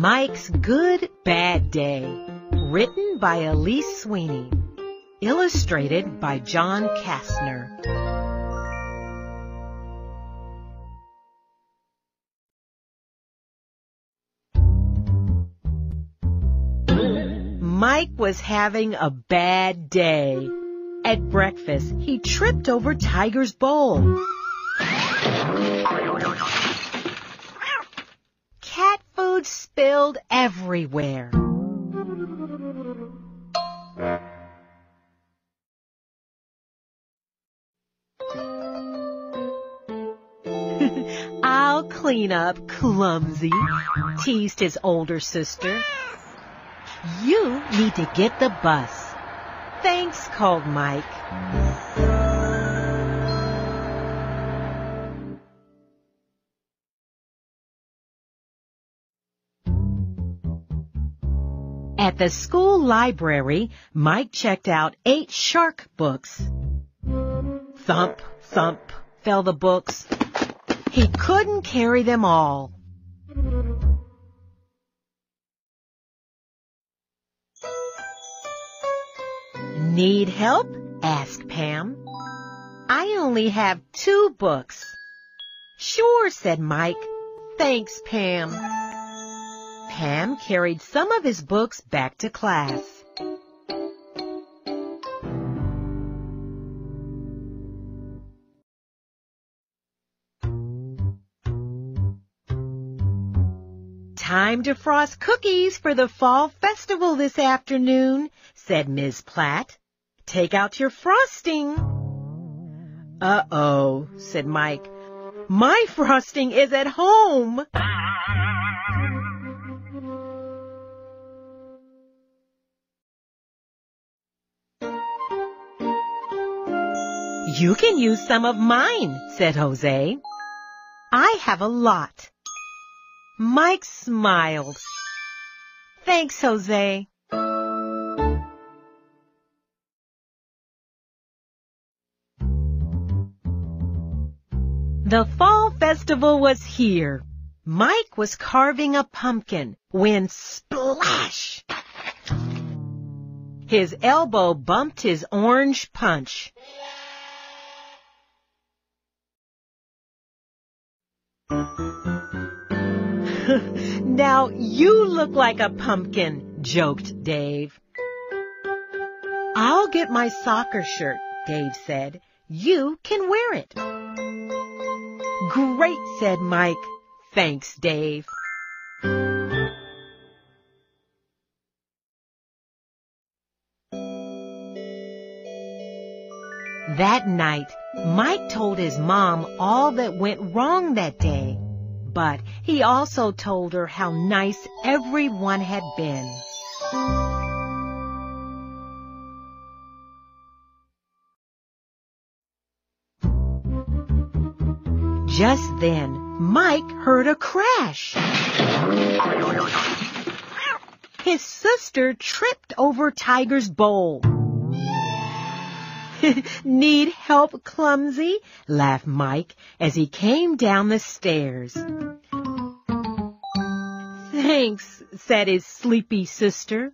Mike's Good Bad Day, written by Elise Sweeney, illustrated by John Kastner. Mike was having a bad day. At breakfast, he tripped over Tiger's bowl. Food spilled everywhere. I'll clean up, clumsy, teased his older sister. You need to get the bus. Thanks, called Mike. At the school library, Mike checked out eight shark books. Thump, thump, fell the books. He couldn't carry them all. Need help? asked Pam. I only have two books. Sure, said Mike. Thanks, Pam. Pam carried some of his books back to class. Time to frost cookies for the fall festival this afternoon, said Ms. Platt. Take out your frosting. Uh-oh, said Mike. My frosting is at home. You can use some of mine, said Jose. I have a lot. Mike smiled. Thanks, Jose. The fall festival was here. Mike was carving a pumpkin when splash! His elbow bumped his orange punch. now you look like a pumpkin, joked Dave. I'll get my soccer shirt, Dave said. You can wear it. Great, said Mike. Thanks, Dave. That night, Mike told his mom all that went wrong that day. But he also told her how nice everyone had been. Just then, Mike heard a crash. His sister tripped over Tiger's bowl. Need help, clumsy? laughed Mike as he came down the stairs. Thanks, said his sleepy sister.